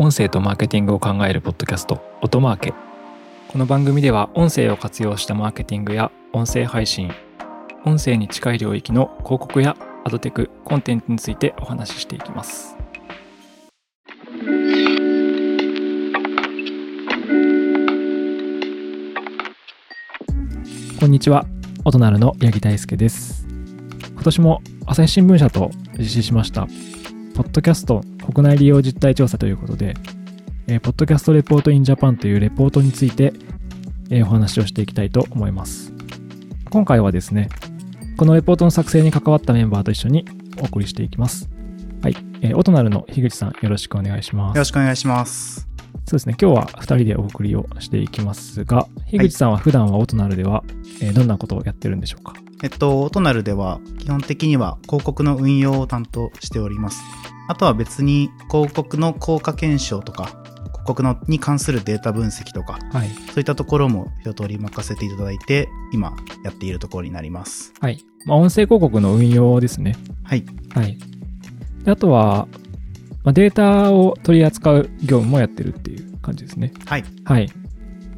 音声とマーケティングを考えるポッドキャスト音マーケ。この番組では音声を活用したマーケティングや音声配信音声に近い領域の広告やアドテクコンテンツについてお話ししていきます。こんにちは。音なるの八木大輔です。今年も朝日新聞社と実施しました。ポッドキャスト国内利用実態調査ということで、えー、ポッドキャストレポートインジャパンというレポートについて、えー、お話をしていきたいと思います。今回はですね、このレポートの作成に関わったメンバーと一緒にお送りしていきます。はい。えー、オトナルの樋口さん、よろしくお願いします。よろしくお願いします。そうですね、今日は2人でお送りをしていきますが、樋口さんは普段はオトナルでは、えー、どんなことをやってるんでしょうか？えっと、オトナルでは基本的には広告の運用を担当しております。あとは別に広告の効果検証とか、広告のに関するデータ分析とか、はい、そういったところも一通り任せていただいて、今やっているところになります。はい。まあ、音声広告の運用ですね。はい。はい。であとは、まあ、データを取り扱う業務もやってるっていう感じですね。はい。はい。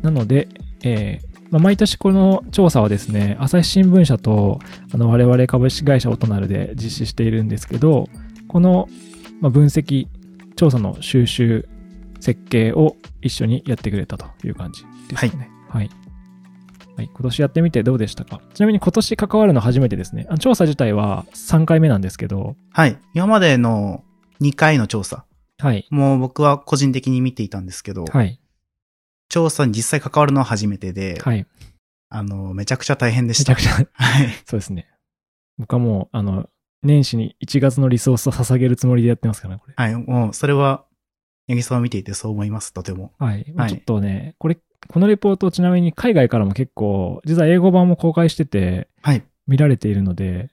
なので、えーまあ、毎年この調査はですね、朝日新聞社とあの我々株式会社オトナルで実施しているんですけど、このまあ、分析、調査の収集、設計を一緒にやってくれたという感じですね。はい。はい。はい、今年やってみてどうでしたか？ちなみに今年関わるの初めてですね。あ調査自体は3回目なんですけど。はい。今までの2回の調査。はい。もう僕は個人的に見ていたんですけど。はい。調査に実際関わるのは初めてで。はい。あの、めちゃくちゃ大変でした。めちゃくちゃ。はい。そうですね。僕はもう、あの、年始に1月のリソースを捧げるつもりでやってますからね、これ。はい、もう、それは、八木さんを見ていてそう思います、とても。はい。はい、ちょっとね、これ、このレポート、ちなみに海外からも結構、実は英語版も公開してて、はい。見られているので、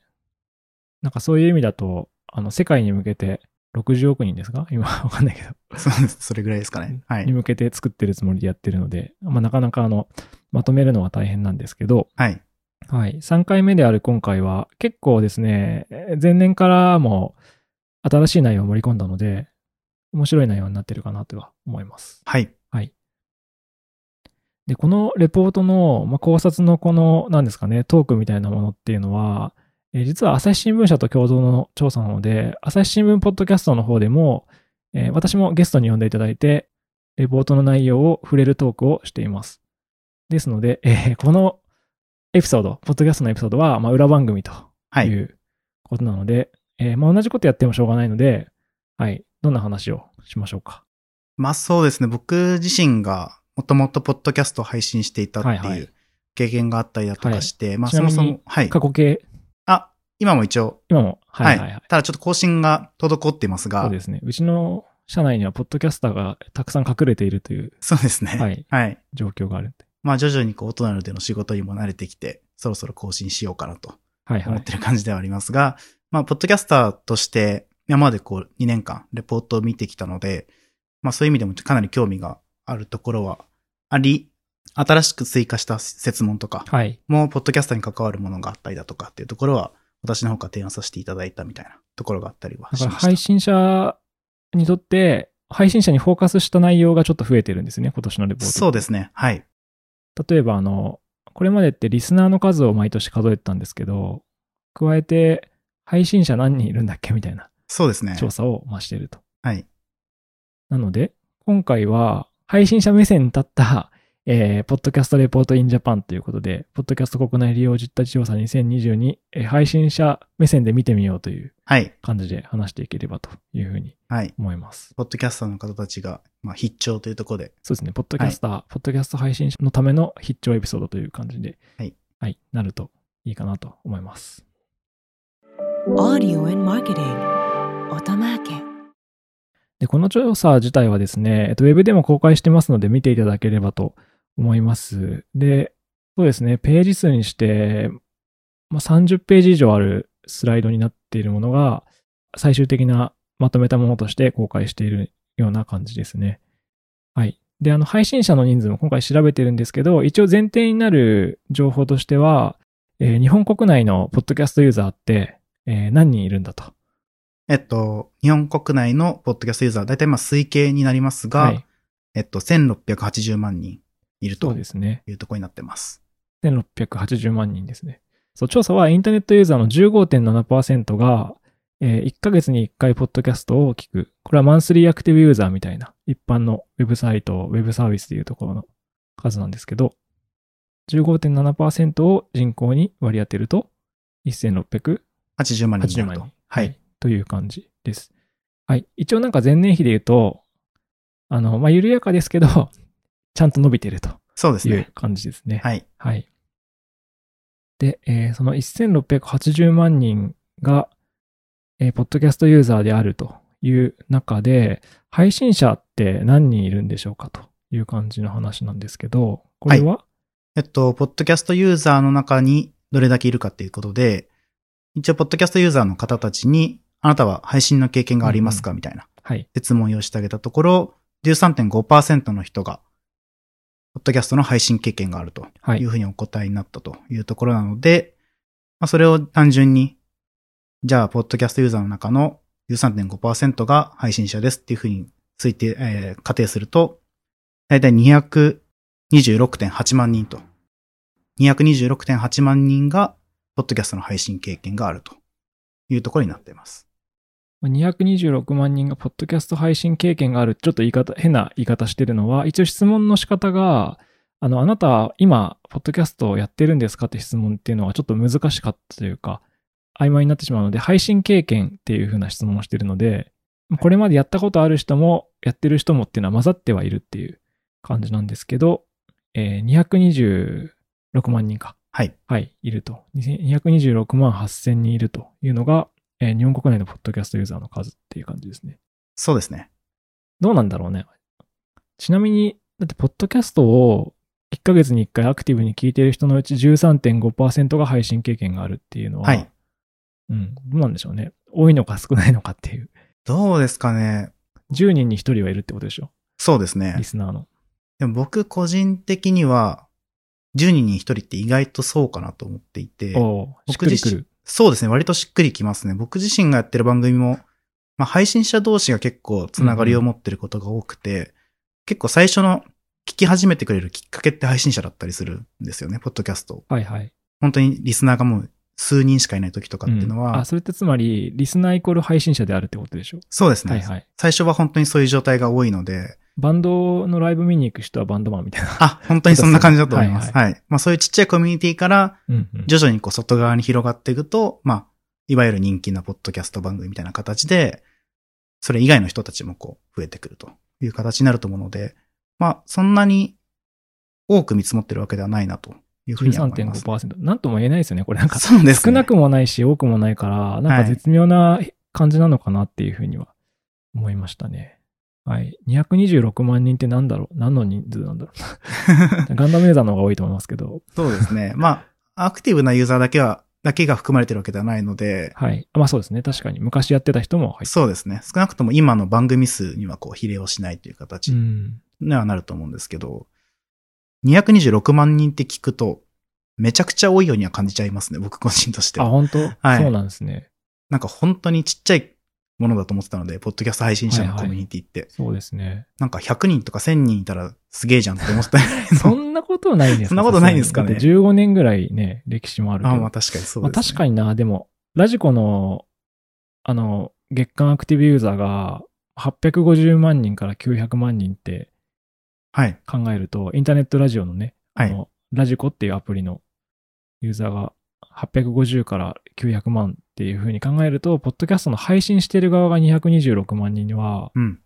なんかそういう意味だと、あの、世界に向けて、60億人ですか？今、わかんないけど。そうです。それぐらいですかね。はい。に向けて作ってるつもりでやってるので、まあ、なかなかあの、まとめるのは大変なんですけど、はい。はい。3回目である今回は、結構ですね、前年からも新しい内容を盛り込んだので、面白い内容になってるかなとは思います。はい。はい。で、このレポートの、まあ、考察のこの、何ですかね、トークみたいなものっていうのは、えー、実は朝日新聞社と共同の調査なので、朝日新聞ポッドキャストの方でも、えー、私もゲストに呼んでいただいて、レポートの内容を触れるトークをしています。ですので、えー、このエピソード、ポッドキャストのエピソードは、まあ、裏番組ということなので、はい、えー、まあ、同じことやってもしょうがないので、はい、どんな話をしましょうか。まあそうですね、僕自身がもともとポッドキャストを配信していたっていう経験があったりだとかして、はいはい、まあそもそも、はい。過去形あ、今も一応。今も、はい、はい、はい。ただちょっと更新が滞っていますが。そうですね。うちの社内にはポッドキャスターがたくさん隠れているという。そうですね。はい。はい。状況があるんで。まあ徐々にこう、大人での仕事にも慣れてきて、そろそろ更新しようかなと思ってる感じではありますが、はいはい、まあ、ポッドキャスターとして、今までこう、2年間、レポートを見てきたので、まあそういう意味でもかなり興味があるところはあり、新しく追加した設問とか、はい。もう、ポッドキャスターに関わるものがあったりだとかっていうところは、私の方から提案させていただいたみたいなところがあったりはしました。配信者にとって、配信者にフォーカスした内容がちょっと増えてるんですね、今年のレポート。そうですね。はい。例えば、あの、これまでってリスナーの数を毎年数えてたんですけど、加えて配信者何人いるんだっけみたいな。そうですね。調査を増していると。はい。なので、今回は配信者目線に立ったえー、ポッドキャストレポートインジャパンということで、ポッドキャスト国内利用実態調査2022、えー、配信者目線で見てみようという感じで話していければというふうに思います。はい、ポッドキャスターの方たちが、まあ、必聴というところで。そうですね。ポッドキャスター、はい、ポッドキャスト配信者のための必聴エピソードという感じで、はい。はい、なるといいかなと思います。Audio and Marketing 音マーケで、この調査自体はですね、えっと、ウェブでも公開してますので見ていただければと思います。で、そうですね、ページ数にして、まあ、30ページ以上あるスライドになっているものが、最終的なまとめたものとして公開しているような感じですね。はい。で、あの、配信者の人数も今回調べてるんですけど、一応前提になる情報としては、えー、日本国内のポッドキャストユーザーって、えー、何人いるんだとえっと、日本国内のポッドキャストユーザー、だいたいまあ推計になりますが、はい。えっと、1680万人いるとそうですね。いうところになってます。1680万人ですね。そう、調査はインターネットユーザーの15.7%が、えー1ヶ月に1回ポッドキャストを聞く。これはマンスリーアクティブユーザーみたいな、一般のウェブサイト、ウェブサービスでいうところの数なんですけど、15.7%を人口に割り当てると、1680 80万人になると。。はい。。という感じです。はい。一応なんか前年比で言うと、あの、まあ、緩やかですけど、ちゃんと伸びてるとですね。感じですね。はい。はい。で、えーその1680万人が、えーポッドキャストユーザーであるという中で、配信者って何人いるんでしょうかという感じの話なんですけど、これは、えっと、ポッドキャストユーザーの中にどれだけいるかっていうことで、一応、ポッドキャストユーザーの方たちに、あなたは配信の経験がありますか？みたいなはい。質問をしてあげたところ、13.5%の人が、ポッドキャストの配信経験があるとはいいうふうにお答えになったというところなので、まあ、それを単純に、じゃあ、ポッドキャストユーザーの中の13.5%が配信者ですっていうふうに推定、えー仮定すると、だいたい226.8万人と。226.8万人が、ポッドキャストの配信経験があるというところになっています。226万人がポッドキャスト配信経験がある、ちょっと言い方、変な言い方してるのは、一応質問の仕方が、あの、あなた、今、ポッドキャストをやってるんですかって質問っていうのはちょっと難しかったというか、曖昧になってしまうので、配信経験っていう風な質問をしてるので、これまでやったことある人も、やってる人もっていうのは混ざってはいるっていう感じなんですけど、えー226万人か。はい。はい、いると。226万8000人いるというのが、えー日本国内のポッドキャストユーザーの数っていう感じですね。そうですね。どうなんだろうね。ちなみに、だって、ポッドキャストを1ヶ月に1回アクティブに聞いている人のうち13.5%が配信経験があるっていうのは、はい。うん、どうなんでしょうね。多いのか少ないのかっていう。どうですかね。10人に1人はいるってことでしょ。そうですねリ。スナーの。でも僕個人的には、10人に1人って意外とそうかなと思っていて、おうしっくりくる。そうですね、割としっくりきますね。僕自身がやってる番組も、まあ、配信者同士が結構つながりを持ってることが多くて、結構最初の聞き始めてくれるきっかけって配信者だったりするんですよね、ポッドキャスト。はいはい。本当にリスナーがもう数人しかいない時とかっていうのは、うんあ、それってつまり、リスナーイコール配信者であるってことでしょ？そうですね、はいはい。最初は本当にそういう状態が多いので、バンドのライブ見に行く人はバンドマンみたいな。あ、本当にそんな感じだと思います。ははいまあそういうちっちゃいコミュニティから、徐々にこう外側に広がっていくと、まあ、いわゆる人気なポッドキャスト番組みたいな形で、それ以外の人たちもこう増えてくるという形になると思うので、まあ、そんなに多く見積もってるわけではないなというふうには思います。13.5%。なんとも言えないですよね。これなんかそうですね。少なくもないし多くもないから、なんか絶妙な感じなのかなっていうふうには思いましたね。はい。226万人ってなんだろう？何の人数なんだろう？ガンダムユーザーの方が多いと思いますけど。そうですね。まあ、アクティブなユーザーだけは、だけが含まれてるわけではないので、はい。まあそうですね。確かに。昔やってた人も入ってそうですね。少なくとも今の番組数にはこう比例をしないという形うん。にはなると思うんですけど、226万人って聞くと、めちゃくちゃ多いようには感じちゃいますね、僕個人としてあ、は。本当、はいそうなんですね。なんか本当にちっちゃいものだと思ってたので、ポッドキャスト配信者のはいはいコミュニティって。そうですね。なんか100人とか1000人いたらすげえじゃんって思ってた そんなことないですそんなことないですかね？だって15年ぐらいね、歴史もあるけど。あまあ確かにそうまあです、ね。確かにな、でも、ラジコの、あの、月間アクティブユーザーが850万人から900万人ってはい。考えると、インターネットラジオのね、はいラジコっていうアプリのユーザーが850から900万っていう風に考えると、ポッドキャストの配信してる側が226万人はうん。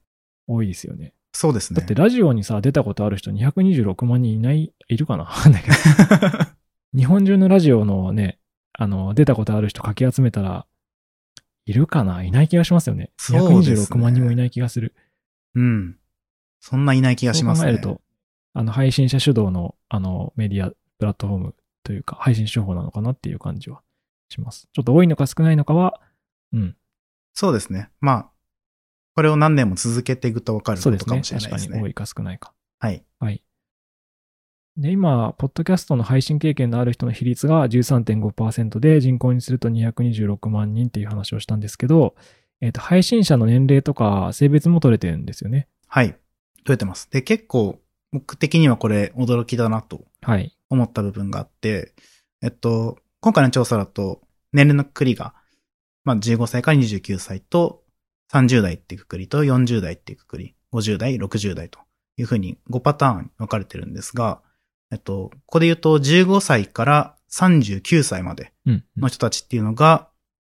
多いですよね。そうですね。だってラジオにさ、出たことある人226万人いない、いるかな？日本中のラジオのね、あの、出たことある人かき集めたら、いるかな？いない気がしますよね。そうですね226万人もいない気がする。うん。そんないない気がしますね。そう考えると、あの、配信者主導の、あの、メディア、プラットフォームというか、配信手法なのかなっていう感じはします。ちょっと多いのか少ないのかは、うん。そうですね。まあ、これを何年も続けていくと分かるかもしれない確ですね。かに多いか少ないか。はい。はい。で、今、ポッドキャストの配信経験のある人の比率が13.5%で、人口にすると226万人っていう話をしたんですけど、えっ、と、配信者の年齢とか性別も取れてるんですよね。はい。取れてます。で、結構、僕的にはこれ驚きだなとはい。思った部分があって、えっと、今回の調査だと、年齢のくくりが、まあ、15歳から29歳と、30代っていうくくりと、40代っていうくくり、50代、60代というふうに5パターンに分かれてるんですが、えっと、ここで言うと、15歳から39歳までうん。の人たちっていうのが、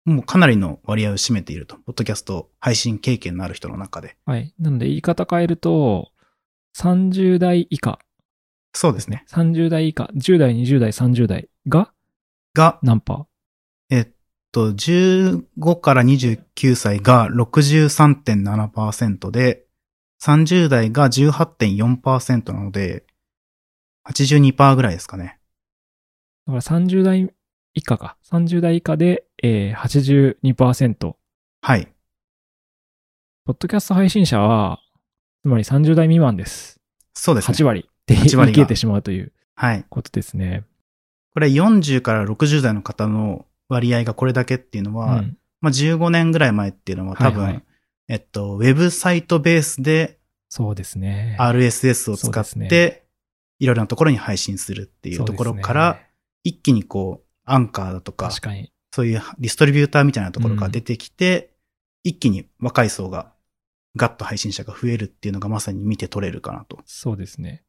もうかなりの割合を占めていると。ポッドキャスト配信経験のある人の中で。はい。なので、言い方変えると、30代以下、そうですね。30代以下、10代、20代、30代が？が、何パ？ーえっと、15から29歳が63.7%で、30代が18.4%なので、82%ぐらいですかね。だから30代以下か。30代以下で、えー、82%。はい。ポッドキャスト配信者は、つまり30代未満です。そうですね。8割って言8割がい切れてしまうというはい。ことですね。これ40から60代の方の割合がこれだけっていうのは、うんまあ15年ぐらい前っていうのは多分、はいはいえっと、ウェブサイトベースでそうですね。RSS を使って、いろいろなところに配信するっていうところから、一気にこう、アンカーだとかかに。そういうディストリビューターみたいなところが出てきて、一気に若い層が、ガッと配信者が増えるっていうのがまさに見て取れるかなと。そうですね。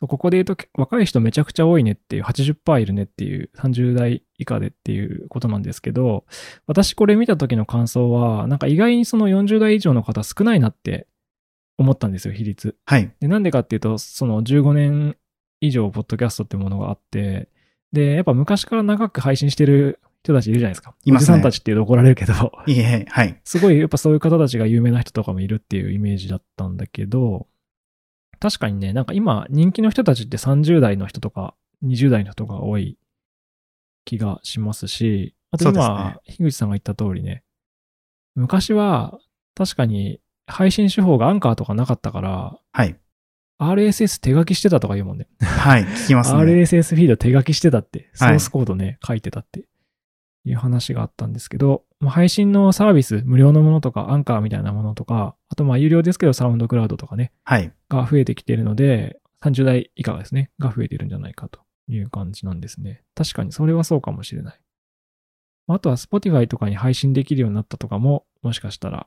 そうここで言うと、若い人めちゃくちゃ多いねっていう、80%いるねっていう、30代以下でっていうことなんですけど、私これ見た時の感想は、なんか意外にその40代以上の方少ないなって思ったんですよ、比率。はい。で、なんでかっていうと、その15年以上、ポッドキャストってものがあって、で、やっぱ昔から長く配信してる人たちいるじゃないですか。いますねおじさんたちっていうと怒られるけど、いえ、はい。すごいやっぱそういう方たちが有名な人とかもいるっていうイメージだったんだけど、確かにね、なんか今人気の人たちって30代の人とか20代の人が多い気がしますし、あと今、樋口さんが言った通りね、昔は確かに配信手法がアンカーとかなかったから、はい。RSS 手書きしてたとか言うもんね。はい。聞きますね。RSS フィード手書きしてたって、ソはいースコードね、書いてたっていう話があったんですけど、まあ、配信のサービス、無料のものとか、アンカーみたいなものとか、あとまあ有料ですけど、サウンドクラウドとかね、はい。が増えてきているので、30代以下ですね、が増えているんじゃないかという感じなんですね。確かにそれはそうかもしれない。あとは Spotify とかに配信できるようになったとかも、もしかしたら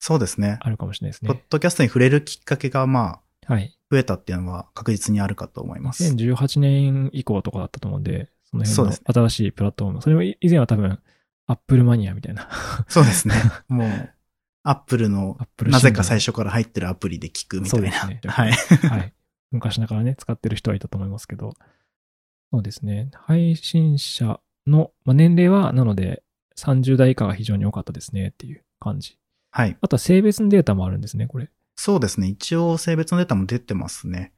そうですね。あるかもしれないですポッね。ドキャストに触れるきっかけが、まあ、はい。増えたっていうのは確実にあるかと思います。2018年以降とかだったと思うんで、その辺の新しいプラットフォーム。それも以前は多分、アップルマニアみたいな。そうですね。もう、アップルのなぜか最初から入ってるアプリで聞くみたいな。ねはい。はい。昔ながらね、使ってる人はいたと思いますけど。そうですね。配信者の、まあ、年齢は、なので、30代以下が非常に多かったですねっていう感じ。はい。あとは性別のデータもあるんですね、これ。そうですね。一応性別のデータも出てますね。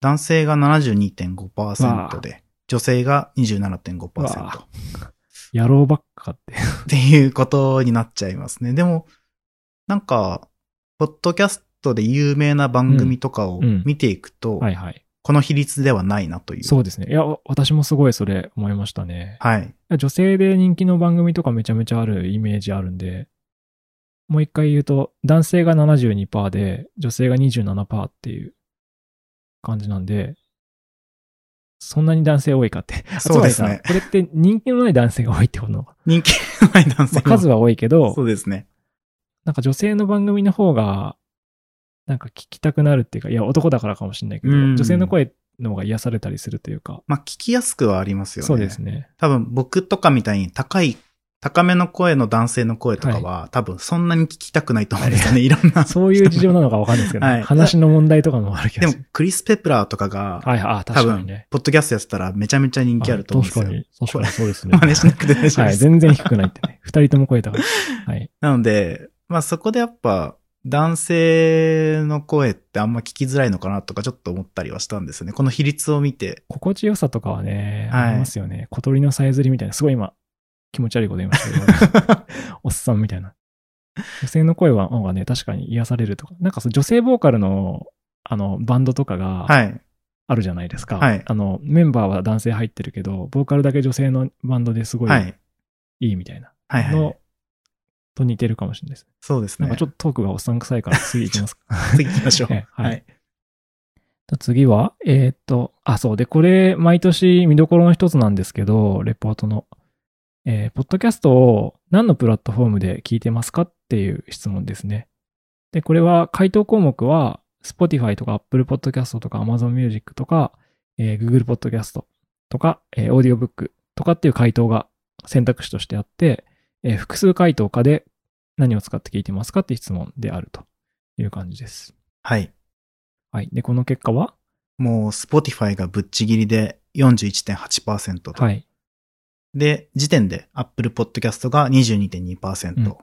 男性が72.5%で、女性が27.5%わっ野郎ばっかって。ていうことになっちゃいますね。でも、なんか、ポッドキャストで有名な番組とかをうんうん見ていくと、はいはい。この比率ではないなという。そうですね。いや、私もすごいそれ思いましたね。はい。女性で人気の番組とかめちゃめちゃあるイメージあるんで、もう一回言うと、男性が72%で、女性が27%っていう感じなんで、そんなに男性多いかって。そうですねこれって人気のない男性が多いってこと？人気のない男性まあ数は多いけどそ、うですね。なんか女性の番組の方が、なんか聞きたくなるっていうか、いや、男だからかもしれないけど、うん女性の声の方が癒されたりするというか、まあ、聞きやすくはありますよね。そうですね。多分僕とかみたいに高い、高めの声の男性の声とかは、多分そんなに聞きたくないと思うんですよね。いろんな。そういう事情なのかわかんないですけど、はい話の問題とかもあるけど。でも、クリス・ペプラーとかが、はい、あ、多分確かにね。、ポッドキャストやってたらめちゃめちゃ人気あると思うんですよ。はい確かに、確かにそうですね。真似しなくて大丈夫です。はい、全然低くないってね。二人とも超えたから。はい。なので、まあそこでやっぱ、男性の声ってあんま聞きづらいのかなとかちょっと思ったりはしたんですよね。この比率を見て。心地よさとかはね、はいありますよね。小鳥のさえずりみたいな、すごい今、気持ち悪いこと言いましたけど、おっさんみたいな。女性の声は、方がね、確かに癒されるとか。なんかそう女性ボーカルの、あの、バンドとかがはい。あるじゃないですか。はいあの、メンバーは男性入ってるけど、ボーカルだけ女性のバンドですごいはい。いいみたいな。はいはい。のと似てるかもしれないですね。そうですね。なんかちょっとトークがおっさん臭いから次行きますか。次行きましょう。はいはい。次は、えーっと、あ、そう。で、これ、毎年見どころの一つなんですけど、レポートの。えーポッドキャストを何のプラットフォームで聞いてますかっていう質問ですね。で、これは、回答項目は、Spotify とか Apple Podcast とか Amazon Music とか、えー Google Podcast とか、えー Audiobook とかっていう回答が選択肢としてあって、えー複数回答かで何を使って聞いてますかって質問であるという感じです。はい。はい。で、この結果は？もう、Spotify がぶっちぎりで41.8%と。はい。で、時点で Apple Podcast が22.2%。うん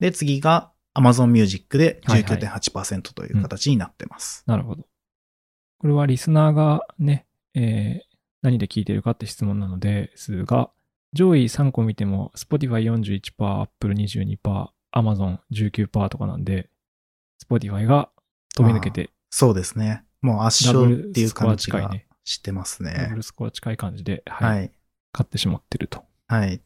で、次が Amazon Music ではいはい19.8%という形になってます。なるほど。これはリスナーがね、えー何で聞いてるかって質問なのですが、上位3個見ても Spotify 41%、Apple 22%、Amazon 19%とかなんで、Spotify が飛び抜けてそうですね。もう圧勝っていう感じが。してますダブね。ルスコア近い感じで、はい、はい。買ってしまってると。はい。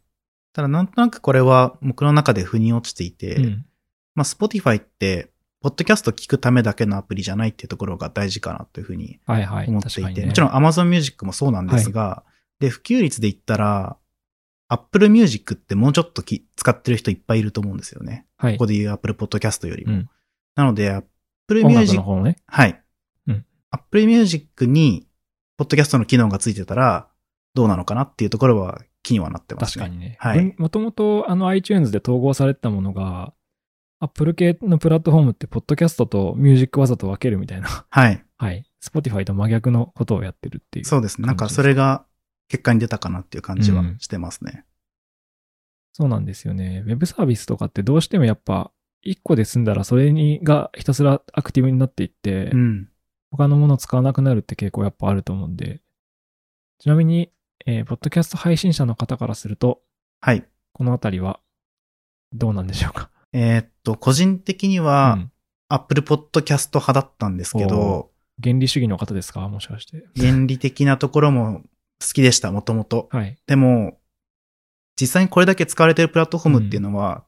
ただなんとなくこれは僕の中で腑に落ちていて、うん。まあ Spotify って、ポッドキャスト聞くためだけのアプリじゃないっていうところが大事かなというふうにはいはい。思っていて、確かにねもちろん Amazon Music もそうなんですが、で、普及率で言ったら、Apple Music ってもうちょっとき使ってる人いっぱいいると思うんですよね。はいここ。で言う Apple Podcast よりも。うんなので、Apple Music の、方ね。はい。うん。Apple Music に、ポッドキャストの機能がついてたら、どうなのかなっていうところは気にはなってますね。確かにね。はいもともとあの iTunes で統合されてたものが、Apple 系のプラットフォームって、ポッドキャストとミュージックわざと分けるみたいな。はい。はい。Spotify と真逆のことをやってるっていう。そうですね。なんかそれが結果に出たかなっていう感じはうんしてますね。そうなんですよね。ウェブサービスとかってどうしてもやっぱ、一個で済んだらそれにがひたすらアクティブになっていって、うん。他のものを使わなくなるって傾向やっぱあると思うんで。ちなみに、えーポッドキャスト配信者の方からすると、はい。このあたりはどうなんでしょうか？えーっと、個人的にうは、ん Apple Podcast 派だったんですけど、原理主義の方ですか？もしかして。原理的なところも好きでした、もともと。はい。でも、実際にこれだけ使われてるプラットフォームっていうのは、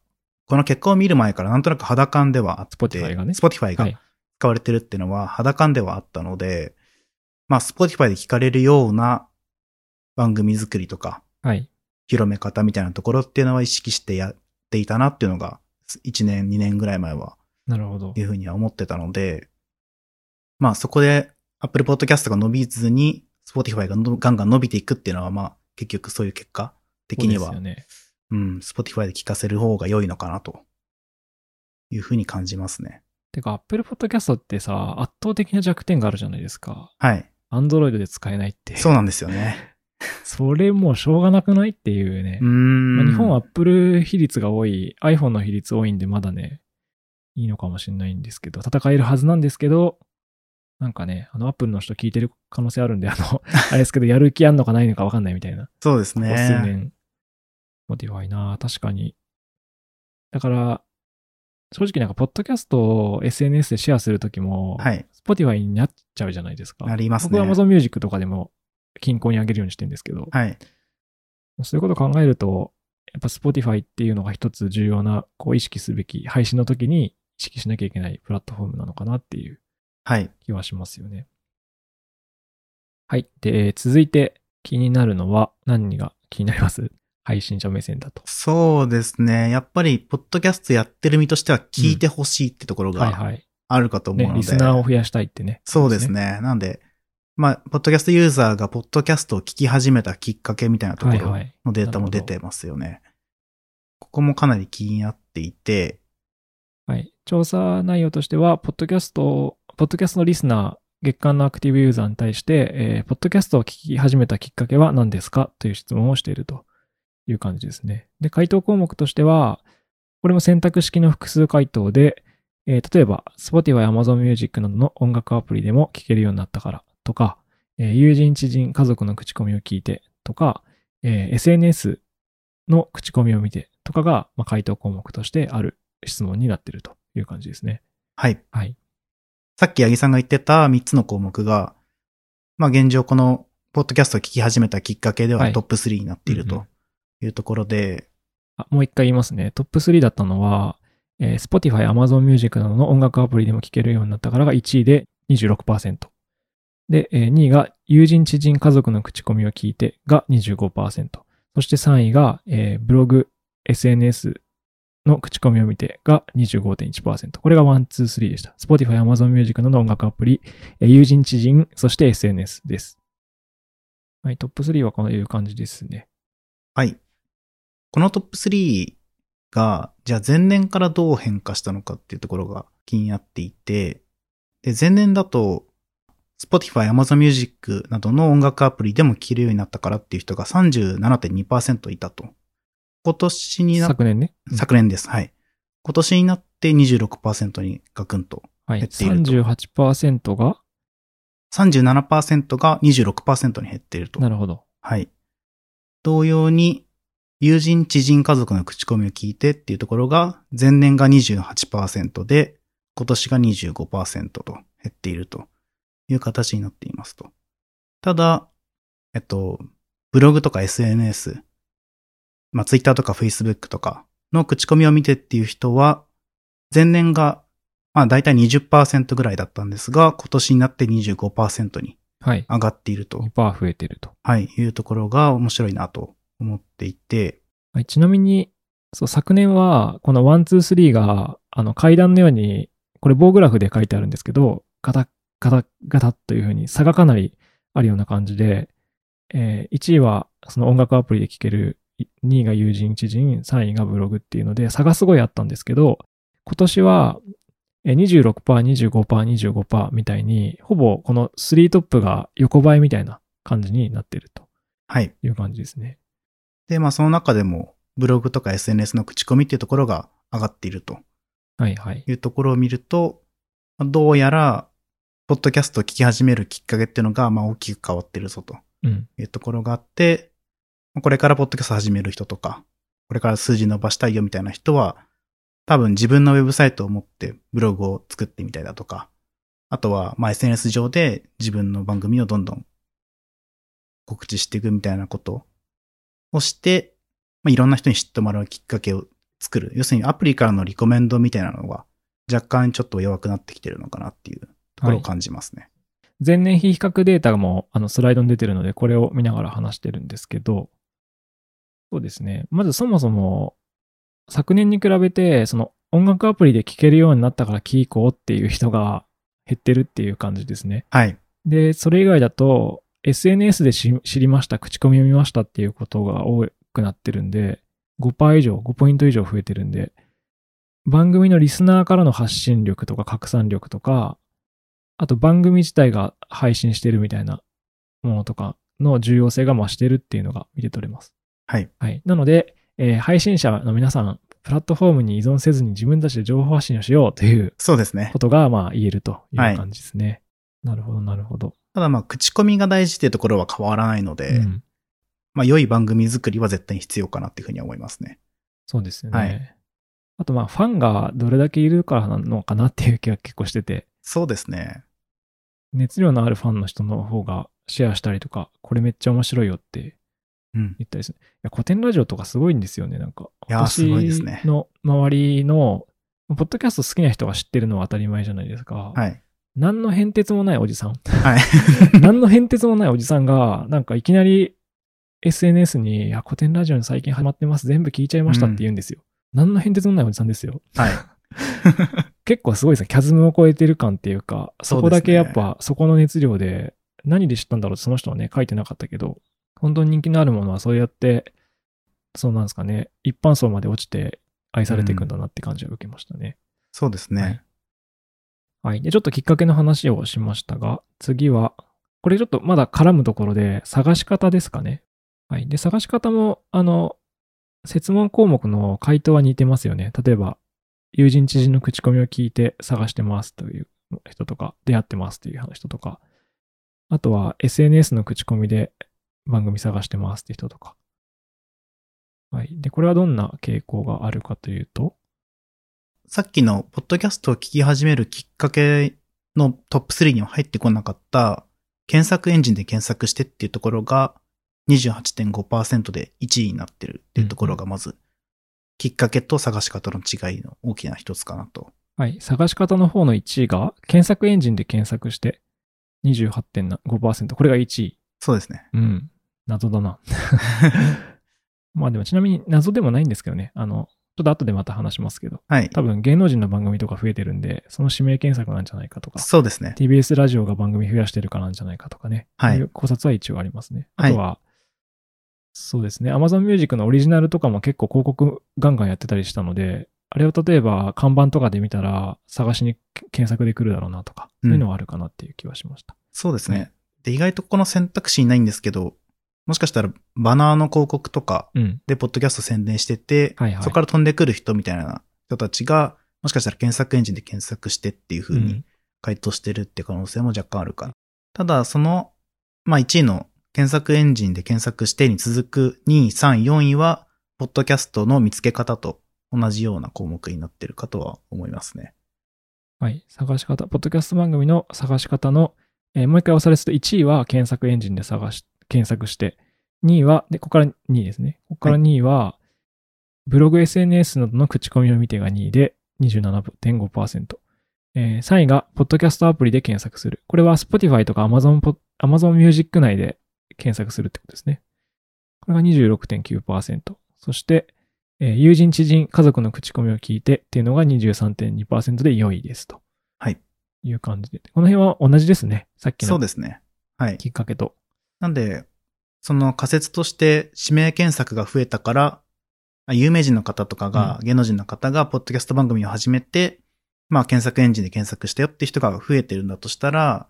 この結果を見る前からなんとなく肌感ではあって、Spotify がね Spotify がはい。使われてるっていうのは肌感ではあったので、まあ、Spotify で聞かれるような番組作りとか、はい。広め方みたいなところっていうのは意識してやっていたなっていうのが、1年、2年ぐらい前は、なるほど。いうふうには思ってたので、まあそこで Apple Podcast が伸びずに Spotify がのガンガン伸びていくっていうのはまあ結局そういう結果的には、そうね。うん、Spotify で聞かせる方が良いのかなというふうに感じますね。てか、Apple Podcast ってさ、圧倒的な弱点があるじゃないですか。はい。Android で使えないって。そうなんですよね。それもうしょうがなくないっていうねう。まあ日本は Apple 比率が多い、iPhone の比率多いんでまだね、いいのかもしれないんですけど、戦えるはずなんですけど、なんかね、あの Apple の人聞いてる可能性あるんで、あの、あれですけど、やる気あんのかないのかわかんないみたいな。そうですここ数ね。年。Spotify な確かに。だから、正直なんか、ポッドキャストを SNS でシェアするときも、はい。Spotify になっちゃうじゃないですか。なりますね。僕は Amazon Music とかでも、均衡に上げるようにしてるんですけど、はい。そういうことを考えると、やっぱ Spotify っていうのが一つ重要な、こう意識すべき、配信の時に意識しなきゃいけないプラットフォームなのかなっていうはい。気はしますよね。はい。で、続いて気になるのは何が気になります？配信者目線だと。そうですね。やっぱり、ポッドキャストやってる身としては聞いてほしいってところがはいはい。あるかと思うので。ね、リスナーを増やしたいってね。そうです。ね。なんで、まあ、ポッドキャストユーザーがポッドキャストを聞き始めたきっかけみたいなところはいはい。のデータも出てますよね。ここもかなり気になっていて、はい。調査内容としては、ポッドキャスト、ポッドキャストのリスナー、月間のアクティブユーザーに対して、えーポッドキャストを聞き始めたきっかけは何ですかという質問をしているという感じですね。で、回答項目としては、これも選択式の複数回答で、えー例えば、Spotify、Amazon Music などの音楽アプリでも聞けるようになったからとか、えー友人、知人、家族の口コミを聞いてとか、えー SNS の口コミを見てとかが、まあ、回答項目としてある質問になっているという感じですね。はい。はい。さっき八木さんが言ってた3つの項目が、まあ現状この、ポッドキャストを聞き始めたきっかけでははいトップ3になっているうんうというところで、あもう一回言いますね。トップ3だったのは、えー、Spotify、Amazon Music などの音楽アプリでも聴けるようになったからが1位で26%。で、えー、2位が友人、知人、家族の口コミを聞いてが25%。そして3位が、えー、ブログ、SNS の口コミを見てが25.1%。これが1、2、3でした。Spotify、Amazon Music など音楽アプリ、えー、友人、知人、そして SNS です。はい、トップ3はこういう感じですね。はい。このトップ3が、じゃあ前年からどう変化したのかっていうところが気になっていて、で、前年だと、Spotify、Amazon Music などの音楽アプリでも聴けるようになったからっていう人が37.2%いたと。今年になっ昨年ね。うん、昨年です。はい。今年になって26%にガクンと減っていると。はい、38%が ?37% が26%に減っていると。なるほど。はい。同様に、友人、知人、家族の口コミを聞いてっていうところが、前年が28%で、今年が25%と減っているという形になっていますと。ただ、えっと、ブログとか SNS、まあ、Twitter とか Facebook とかの口コミを見てっていう人は、前年が、まあ、だいたい20%ぐらいだったんですが、今年になって25%に上がっていると。はい、2%増えてると。はい、いうところが面白いなと思っていて。はい、ちなみに、そう、昨年は、この1、2、3が、あの、階段のように、これ棒グラフで書いてあるんですけど、ガタッガタッガタッというふうに差がかなりあるような感じで、えー、1位はその音楽アプリで聴ける、2位が友人知人、3位がブログっていうので差がすごいあったんですけど、今年は26%、25%、25%みたいに、ほぼこの3トップが横ばいみたいな感じになってると。はい。いう感じですね。で、まあその中でも、ブログとか SNS の口コミっていうところが上がっていると。はいはい。いうところを見ると、どうやら、ポッドキャストを聞き始めるきっかけっていうのが、まあ大きく変わってるぞと。いうところがあって、うん、これからポッドキャスト始める人とか、これから数字伸ばしたいよみたいな人は、多分自分のウェブサイトを持ってブログを作ってみたいだとか、あとは、まあ SNS 上で自分の番組をどんどん告知していくみたいなことをして、まあ、いろんな人に知ってもらうきっかけを作る。要するにアプリからのリコメンドみたいなのが若干ちょっと弱くなってきてるのかなっていうところを感じますね。はい、前年比比較データもあのスライドに出てるので、これを見ながら話してるんですけど、そうですね。まずそもそも、昨年に比べて、その音楽アプリで聴けるようになったから聴こうっていう人が減ってるっていう感じですね。はい。で、それ以外だと、SNS で知りました、口コミを見ましたっていうことが多くなってるんで、5%以上、5ポイント以上増えてるんで、番組のリスナーからの発信力とか拡散力とか、あと番組自体が配信してるみたいなものとかの重要性が増してるっていうのが見て取れます。はい。はい。なので、えー、配信者の皆さん、プラットフォームに依存せずに自分たちで情報発信をしようというそうですね。ことが、まあ言えるという感じですね。はい、なるほど、なるほど。ただまあ、口コミが大事っていうところは変わらないので、うん、まあ、良い番組作りは絶対に必要かなっていうふうに思いますね。そうですよね。はい、あとまあ、ファンがどれだけいるからなのかなっていう気が結構してて。そうですね。熱量のあるファンの人の方がシェアしたりとか、これめっちゃ面白いよって言ったりする。うん、いや古典ラジオとかすごいんですよね、なんか。いや、すごいですね。の周りの、ポッドキャスト好きな人が知ってるのは当たり前じゃないですか。はい。何の変哲もないおじさん。はい。何の変哲もないおじさんが、なんかいきなり SNS に、いや、古典ラジオに最近ハマってます。全部聞いちゃいましたって言うんですよ。うん、何の変哲もないおじさんですよ。はい。結構すごいですね。キャズムを超えてる感っていうか、そこだけやっぱ、そこの熱量で、何で知ったんだろうってその人はね、書いてなかったけど、本当に人気のあるものはそうやって、そうなんですかね、一般層まで落ちて愛されていくんだなって感じを受けましたね。うん、そうですね。はいはい。で、ちょっときっかけの話をしましたが、次は、これちょっとまだ絡むところで、探し方ですかね。はい。で、探し方も、あの、設問項目の回答は似てますよね。例えば、友人知人の口コミを聞いて探してますという人とか、出会ってますという人とか、あとは SNS の口コミで番組探してますって人とか。はい。で、これはどんな傾向があるかというと、さっきのポッドキャストを聞き始めるきっかけのトップ3には入ってこなかった検索エンジンで検索してっていうところが28.5%で1位になってるっていうところがまずきっかけと探し方の違いの大きな一つかなと。はい。探し方の方の1位が、検索エンジンで検索して28.5%。これが1位。そうですね。うん。謎だな。まあでもちなみに謎でもないんですけどね。あの、ちょっと後でまた話しますけど。はい。多分芸能人の番組とか増えてるんで、その指名検索なんじゃないかとか。そうですね。TBS ラジオが番組増やしてるからなんじゃないかとかね。はい。いう考察は一応ありますね。あとは、はい、そうですね。Amazon Music のオリジナルとかも結構広告ガンガンやってたりしたので、あれを例えば看板とかで見たら探しに検索で来るだろうなとか、そういうのはあるかなっていう気はしました。そうですね。で、意外とこの選択肢ないんですけど、もしかしたらバナーの広告とかでポッドキャスト宣伝してて、はいはい、そこから飛んでくる人みたいな人たちが、もしかしたら検索エンジンで検索してっていう風に回答してるって可能性も若干あるか。うん、ただ、その、まあ1位の検索エンジンで検索してに続く2位、3位、4位は、ポッドキャストの見つけ方と同じような項目になってるかとは思いますね。はい。探し方、ポッドキャスト番組の探し方の、えー、もう一回押されすと1位は検索エンジンで探し、検索して、2位は、で、ここから2位ですね。ここから2位は、はい、ブログ SNS などの口コミを見てが2位で27.5%。えー、3位が、ポッドキャストアプリで検索する。これは Spotify とか Amazon, Amazon Music 内で検索するってことですね。これが26.9%。そして、えー、友人、知人、家族の口コミを聞いてっていうのが23.2%で良いですと。はい。いう感じで。この辺は同じですね。さっきの。そうですね。はい。きっかけと。なんで、その仮説として指名検索が増えたから、有名人の方とかが、うん、芸能人の方が、ポッドキャスト番組を始めて、まあ、検索エンジンで検索したよって人が増えてるんだとしたら、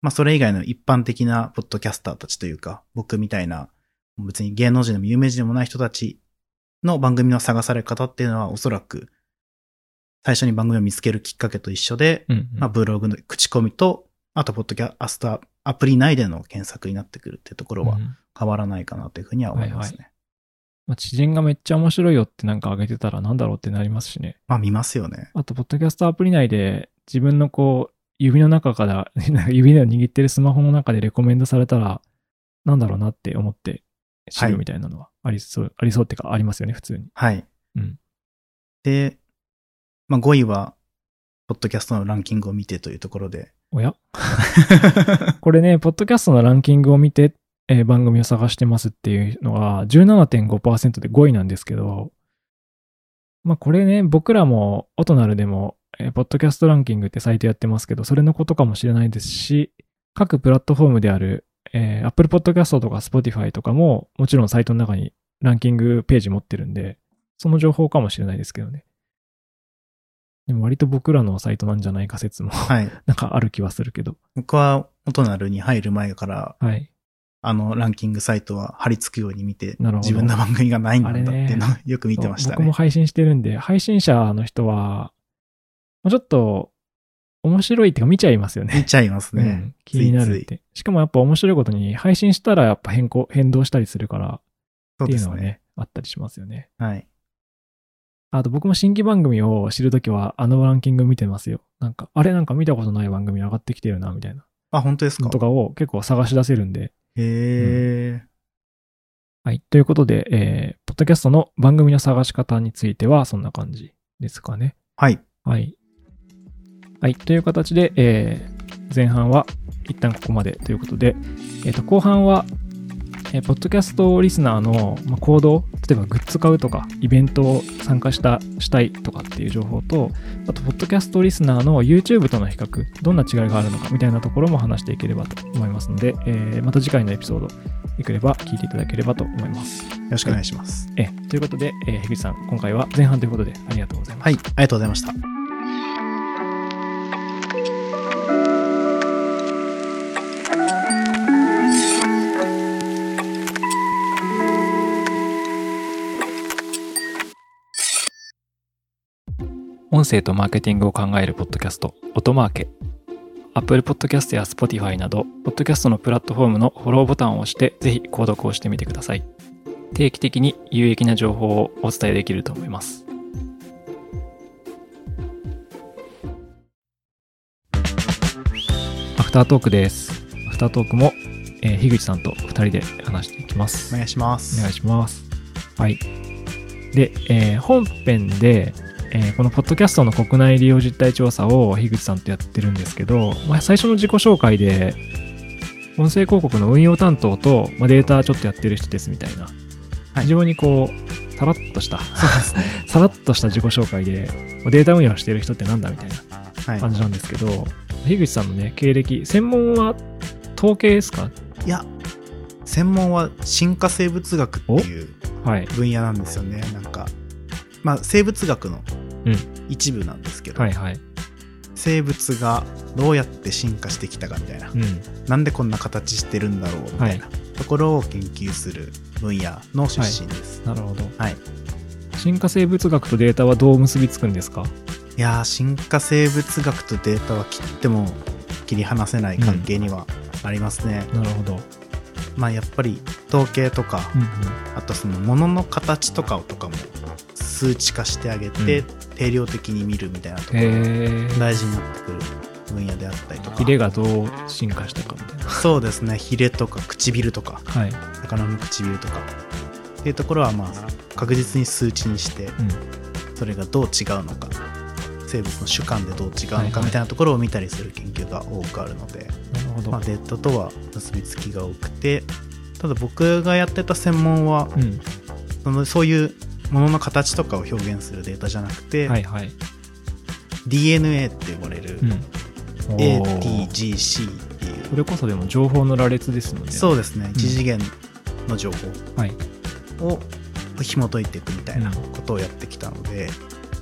まあ、それ以外の一般的なポッドキャスターたちというか、僕みたいな、別に芸能人でも有名人でもない人たちの番組の探され方っていうのはおそらく最初に番組を見つけるきっかけと一緒で、うんうん、まあ、ブログの口コミと、あと、ポッドキャストアプリ内での検索になってくるっていうところは変わらないかなというふうには思いますね。はいはいまあ、知人がめっちゃ面白いよってなんか上げてたらなんだろうってなりますしね。まあ見ますよね。あと、ポッドキャストアプリ内で自分のこう、指の中から、指で握ってるスマホの中でレコメンドされたら、なんだろうなって思って知るみたいなのはありそう、はい、ありそうってかありますよね、普通に。はい。うん。で、まあ5位は、ポッドキャストのランキングを見てというところで。おや？これね、ポッドキャストのランキングを見て、えー、番組を探してますっていうのが17.5%で5位なんですけど、まあこれね、僕らもオトナルでも、えー、ポッドキャストランキングってサイトやってますけど、それのことかもしれないですし、各プラットフォームであるえー、Apple Podcast とか Spotify とかも、もちろんサイトの中にランキングページ持ってるんで、その情報かもしれないですけどね。でも割と僕らのサイトなんじゃないか説も、はい、なんかある気はするけど。僕はオトナルに入る前から、はい、あのランキングサイトは貼り付くように見て、自分の番組がないんだっていうのをよく見てましたね。僕も配信してるんで、配信者の人は、ちょっと面白いっていうか見ちゃいますよね。見ちゃいますね。うん、気になるって。しかもやっぱ面白いことに配信したらやっぱ変更、変動したりするから、っていうのはね、ねあったりしますよね。はい。あと僕も新規番組を知るときはあのランキング見てますよ。なんか、あれなんか見たことない番組上がってきてるな、みたいな。あ、本当ですか？とかを結構探し出せるんで。へえ、うん、はい。ということで、えー、ポッドキャストの番組の探し方についてはそんな感じですかね。はい。はい。はい。という形で、えー、前半は一旦ここまでということで、えっ、ー、と、後半は、えー、ポッドキャストリスナーの、まあ、行動、例えばグッズ買うとか、イベントを参加した、したいとかっていう情報と、あと、ポッドキャストリスナーの YouTube との比較、どんな違いがあるのかみたいなところも話していければと思いますので、えー、また次回のエピソード、いくれば聞いていただければと思います。よろしくお願いします。えということで、えー、樋口さん、今回は前半ということでありがとうございます。はい、ありがとうございました。音声とマーケティングを考えるポッドキャスト、音マーケ。Apple Podcast や Spotify など、ポッドキャストのプラットフォームのフォローボタンを押して、ぜひ購読をしてみてください。定期的に有益な情報をお伝えできると思います。アフタートークです。アフタートークも、えー、樋口さんと2人で話していきます。お願いします。お願いします。はい。で、えー本編で、えーこのポッドキャストの国内利用実態調査を樋口さんとやってるんですけど、まあ、最初の自己紹介で、音声広告の運用担当と、まあ、データちょっとやってる人ですみたいな、はい非常にこう、さらっとした。さらっとした自己紹介で、データ運用してる人ってなんだみたいなはい。感じなんですけど、樋口さんのね、経歴、専門は統計ですか？いや、専門は進化生物学っていうはい。分野なんですよね。なんか、まあ、生物学のうん一部なんですけど、はいはい。生物がどうやって進化してきたかみたいな、うん。なんでこんな形してるんだろうみたいなところを研究する分野の出身です。なるほど。はい。進化生物学とデータはどう結びつくんですか？いやー、進化生物学とデータは切っても切り離せない関係にはありますね。なるほど。まあ、やっぱり統計とか、うんうん。あとその物の形とかとかも数値化してあげて、うん定量的に見るみたいなところが。大事になってくる分野であったりとかヒレがどう進化したかみたいな。そうですねヒレとか唇とかはい。魚の唇とかっていうところはまあ確実に数値にしてうん。それがどう違うのか生物の主観でどう違うのはいはいかみたいなところを見たりする研究が多くあるので、なるほど。まあ、データとは結びつきが多くてただ僕がやってた専門はうん。そのそういうものの形とかを表現するデータじゃなくて、はいはい。DNA って呼ばれるうん。ATGC っていうそれこそでも情報の羅列ですので。そうですね一次元の情報はい。を紐解いていくみたいなことをやってきたので、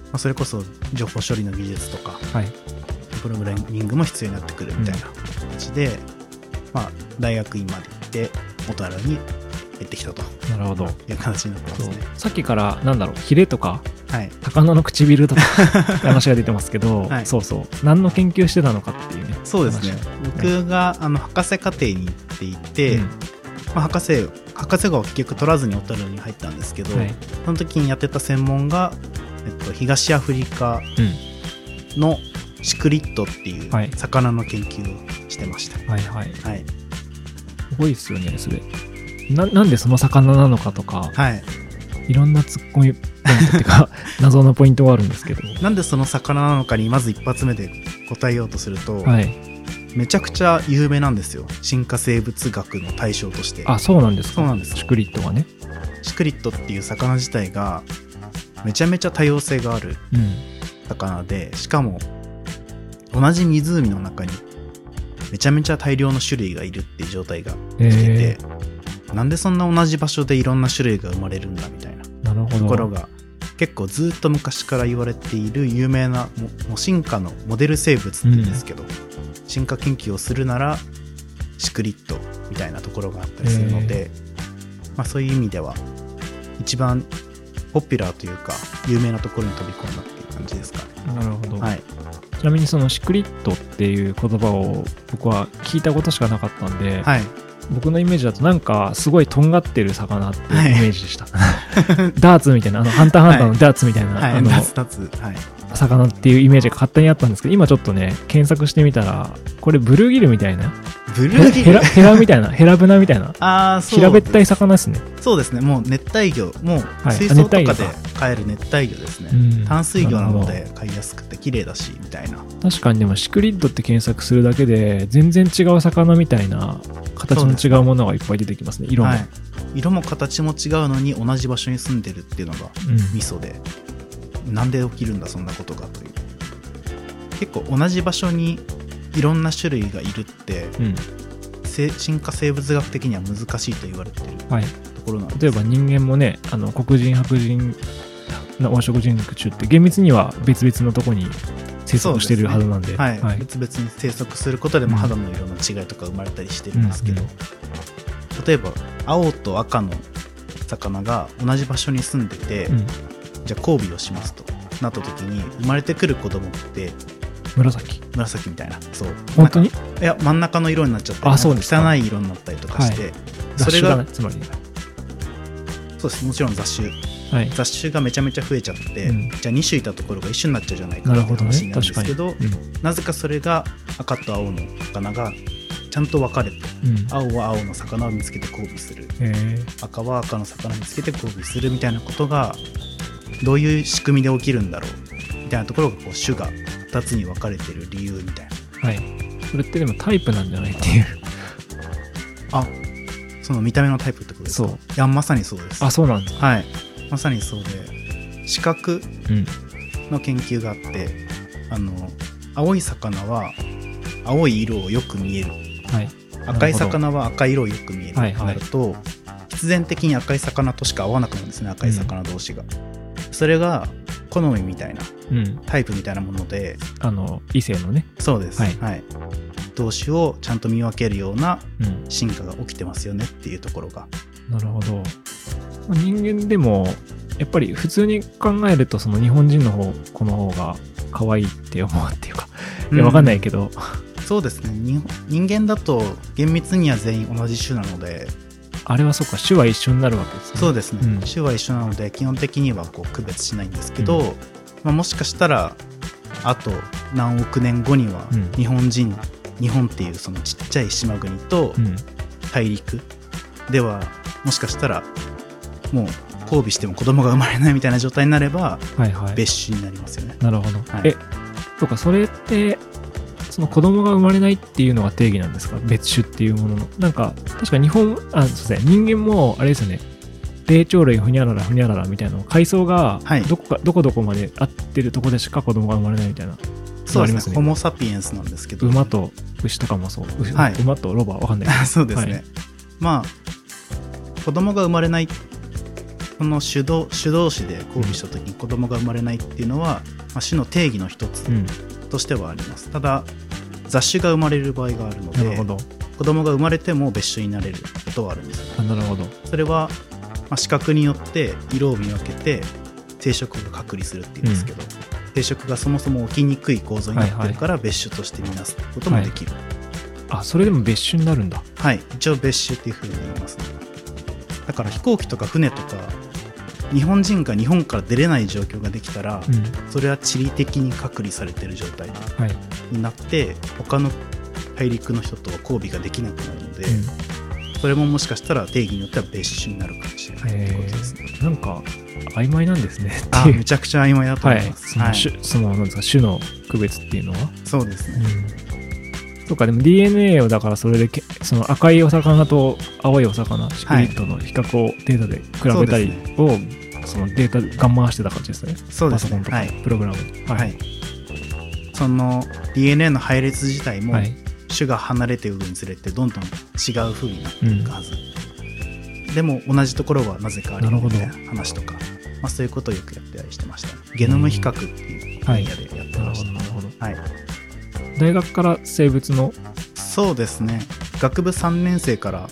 まあ、それこそ情報処理の技術とかはい。プログラミングも必要になってくるみたいな形で、まあ、大学院まで行って元原に入ってきたとなるほど。いう形になってますね。さっきから、なんだろう、ヒレとか、はい、魚の唇とか 話が出てますけど、はいそうそう。何の研究してたのかっていうね。そうですね話僕があの博士課程に行っていて、うんまあ、博士博士号は結局取らずに小樽に入ったんですけど、はい。その時にやってた専門が、えっと、東アフリカうん。のシクリットっていうはい魚の研究をしてました。はいはい。はい。すごいですよね、それ。ななんでその魚なのかとか、はい。いろんなツッコミポイントっていうか、謎のポイントがあるんですけど。なんでその魚なのかにまず一発目で答えようとすると、はい。めちゃくちゃ有名なんですよ。進化生物学の対象として。あ、そうなんですか？そうなんですシクリットがね。シクリットっていう魚自体がめちゃめちゃ多様性があるうん。魚で、しかも同じ湖の中にめちゃめちゃ大量の種類がいるっていう状態がえ起きてて、なんでそんな同じ場所でいろんな種類が生まれるんだみたいな。ところが結構ずっと昔から言われている有名なも進化のモデル生物って言うんですけど、進化研究をするならシクリットみたいなところがあったりするので、まあ、そういう意味では一番ポピュラーというか有名なところに飛び込んだっていう感じですかね。なるほど。はい、ちなみにそのシクリットっていう言葉を僕は聞いたことしかなかったんで、はい、僕のイメージだとなんかすごいとんがってる魚っていうイはい。メージでした。ダーツみたいな、あの、ハンターハンターのダーツみたいな、はい、あの、はい、魚っていうイメージが勝手にあったんですけど、今ちょっとね、検索してみたら、これブルーギルみたいな、ブルーギルヘラヘラみたいな、ヘラブナみたいな、ああそう平べったい魚ですね。そうですね。もう熱帯魚。もうはい。水槽とかで飼える熱帯魚ですね、うん。淡水魚なのるで飼いやすくて綺麗だしみたいな。確かに。でもシクリッドって検索するだけで、全然違う魚みたいな、形の違うものがいっぱい出てきますね、色も。はい、色も形も違うのに同じ場所に住んでるっていうのがうん。ミソで、なんで起きるんだそんなことがという。結構同じ場所にいろんな種類がいるってうん。せ進化生物学的には難しいと言われてるはい。ところなんです例えば人間もね、あの黒人、白人の黄色人種って厳密には別々のとこに生息してるはずなんで。はいはい別々に生息することでもうん肌の色の違いとか生まれたりしてるんですけど、うん例えば青と赤の魚が同じ場所に住んでて、うんじゃあ交尾をしますとなった時に生まれてくる子供って紫。紫みたいなそう本当に？いや真ん中の色になっちゃってあそうですか汚い色になったりとかして、それがつまり。そうですもちろん雑種はい。雑種がめちゃめちゃ増えちゃって、うんじゃあ2種いたところが1種になっちゃうじゃないかってなるほどね。話になるんで。すけど、うんなぜかそれが赤と青の魚がちゃんと分かれてうん。青は青の魚を見つけて交尾するえー赤は赤の魚を見つけて交尾するみたいなことがどういう仕組みで起きるんだろうみたいなところがこう種が2つに分かれてる理由みたいな。はい。それってでもタイプなんじゃないっていう。あその見た目のタイプってことですか？そう。いやまさにそうです。あそうなんです。はい。まさにそうで視覚の研究があって、うん、あの青い魚は青い色をよく見える、はい、赤い魚は赤い色をよく見えるとなると、はいはい、必然的に赤い魚としか合わなくなるんですね赤い魚同士が、うん、それが好みみたいな、うん、タイプみたいなもので。あの異性のね。そうです。はい、はい、動詞をちゃんと見分けるような進化が起きてますよねっていうところが、なるほど。人間でもやっぱり普通に考えるとその日本人の方この方が可愛いって思うっていうかいや分かんないけど、うん、そうですね。人間だと厳密には全員同じ種なのであれはそうか種は一緒になるわけですね。そうですね、うん、種は一緒なので基本的にはこう区別しないんですけど、うん、まあ、もしかしたらあと何億年後には日本人、日本っていうそのちっちゃい島国と大陸ではもしかしたらもう交尾しても子供が生まれないみたいな状態になれば、はいはい、別種になりますよね。なるほど。はい、え、そうか、それって、その子供が生まれないっていうのが定義なんですか？別種っていうものの。なんか、確か日本、あ、そうですね、人間も、あれですよね、霊長類ふにゃららふにゃららみたいな階層がどこか、はい、どこどこまで合ってるとこでしか子供が生まれないみたいなそうですね。ホモ・サピエンスなんですけど。馬と牛とかもそう、はい、馬とロバわかんない。そうですね、はい、まあ子供が生まれないこの種同種同士で交尾した時に子供が生まれないっていうのは、まあ、種の定義の一つとしてはあります、うん、ただ雑種が生まれる場合があるので子供が生まれても別種になれることはあるんです、なるほど。それは、まあ、視覚によって色を見分けて生殖が隔離するっていうんですけど、うん、生殖がそもそも起きにくい構造になってるから別種として見なすこともできる、はいはい、あそれでも別種になるんだ。はい。一応別種っていうふうに言いますね。だから飛行機とか船とか日本人が日本から出れない状況ができたら、うん、それは地理的に隔離されてる状態になって、はい、他の大陸の人とは交尾ができなくなるので、うん、それももしかしたら定義によっては別種になるかもしれないってことですね。なんか曖昧なんですね。あめちゃくちゃ曖昧だと思います。はい、その種、そのなんですか種の区別っていうのは？そうですね。うんとかでも DNA をだからそれでその赤いお魚と青いお魚シクリットの比較をデータで比べたりを、はいそそのデータガン回してた感じですね。そうですね。パソコンとか、はい、プログラム。はい、はい、その DNA の配列自体も、はい、種が離れていくにつれてどんどん違う風になっていくはず、うん、でも同じところはなぜかあるみたいな話とか、まあ、そういうことをよくやったりしてました、ね、ゲノム比較っていう分野でやってました、なるほど。はい。大学から生物のそうですね学部3年生から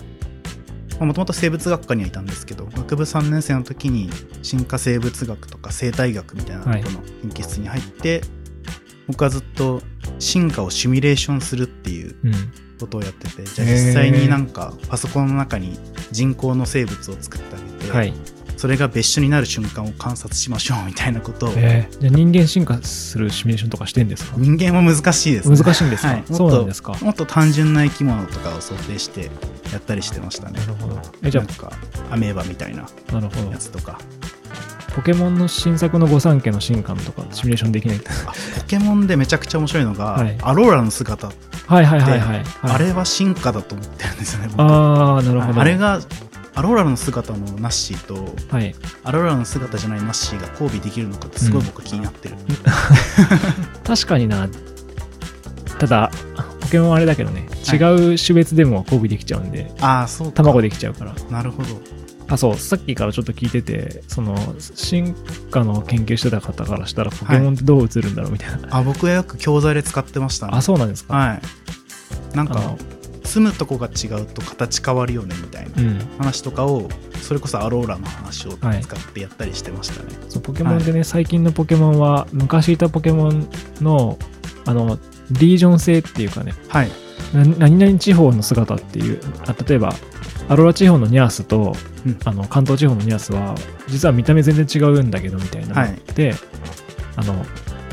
もともと生物学科にはいたんですけど学部3年生の時に進化生物学とか生態学みたいなところの研究室に入って、はい、僕はずっと進化をシミュレーションするっていうことをやってて、うん、じゃあ実際になんかパソコンの中に人工の生物を作ってあげて、はい、それが別種になる瞬間を観察しましょうみたいなことを、えー、じゃ人間進化するシミュレーションとかしてんですか？人間は難しいです、ね、難しいんですか、はい、そうなんですか？もっと単純な生き物とかを想定してやったりしてましたね。なるほど。えじゃあアメーバみたいなやつとか。ポケモンの新作の御三家の進化とかシミュレーションできないポケモンでめちゃくちゃ面白いのが、はい、アローラの姿はいはいはいはい、あれは進化だと思ってるんですよねああなるほど。あれがアローラの姿のナッシーと、はい、アローラの姿じゃないナッシーが交尾できるのかってすごい僕気になってる、うん、確かにな。ただポケモンあれだけどね、違う種別でも交尾できちゃうんでああそう卵できちゃうから。なるほど。あそう。さっきからちょっと聞いててその進化の研究してた方からしたらポケモンってどう映るんだろうみたいな、はい、あ僕はよく教材で使ってましたね。あそうなんですか。はい。なんか住むとこが違うと形変わるよねみたいな話とかを、それこそアローラの話を使ってやったりしてましたね、はい、そうポケモンでね、はい、最近のポケモンは昔いたポケモンのあのリージョン性っていうかね、はい、何々地方の姿っていうあ例えばアローラ地方のニャースと、うん、あの関東地方のニャースは実は見た目全然違うんだけどみたいなはい、あの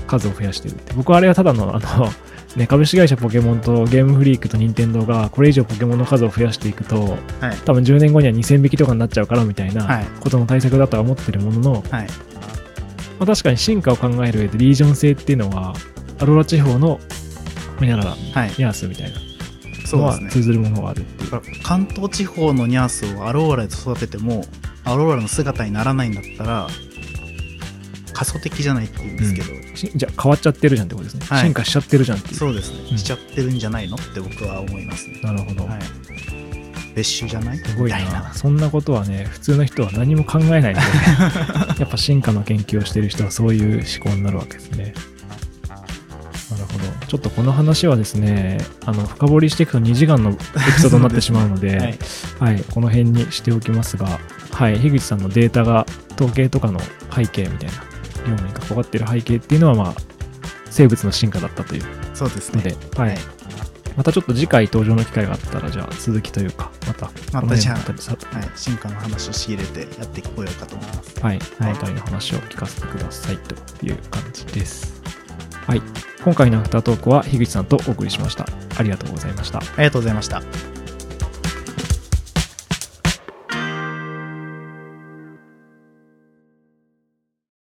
数を増やしてるって。僕はあれはただのあのね、株式会社ポケモンとゲームフリークと任天堂がこれ以上ポケモンの数を増やしていくと、はい、多分10年後には2000匹とかになっちゃうからみたいなことの対策だとは思ってるものの、はい、まあ、確かに進化を考える上でリージョン性っていうのは、アローラ地方のホニャララ、はい、ニャースみたいなのは通ずるものがあるっていう。うね、関東地方のニャースをアローラで育てても、アローラの姿にならないんだったら、仮想的じゃないって言うんですけど、うん、じゃあ変わっちゃってるじゃんってことですね、はい、進化しちゃってるじゃんってそうですね、うん、しちゃってるんじゃないのって僕は思いますね。なるほど、はい、別種じゃない？すごいな。そんなことはね普通の人は何も考えないんで、ね、やっぱ進化の研究をしている人はそういう思考になるわけですね。なるほど。ちょっとこの話はですねあの深掘りしていくと2時間のエピソードになってしまうので はい、はい、この辺にしておきますがはい。樋口さんのデータが統計とかの背景みたいな業務に関わっている背景っていうのはまあ生物の進化だったという。そうですね。はい、はい。またちょっと次回登場の機会があったら、じゃあ続きというか、また、またじゃあ、はい、進化の話を仕入れてやっていこうかと思います。はい、この辺りの話を聞かせてください。とい。う感じです。はい、今回のアフタートークは樋口さんとお送りしました。ありがとうござい。ました。ありがとうござい。ました。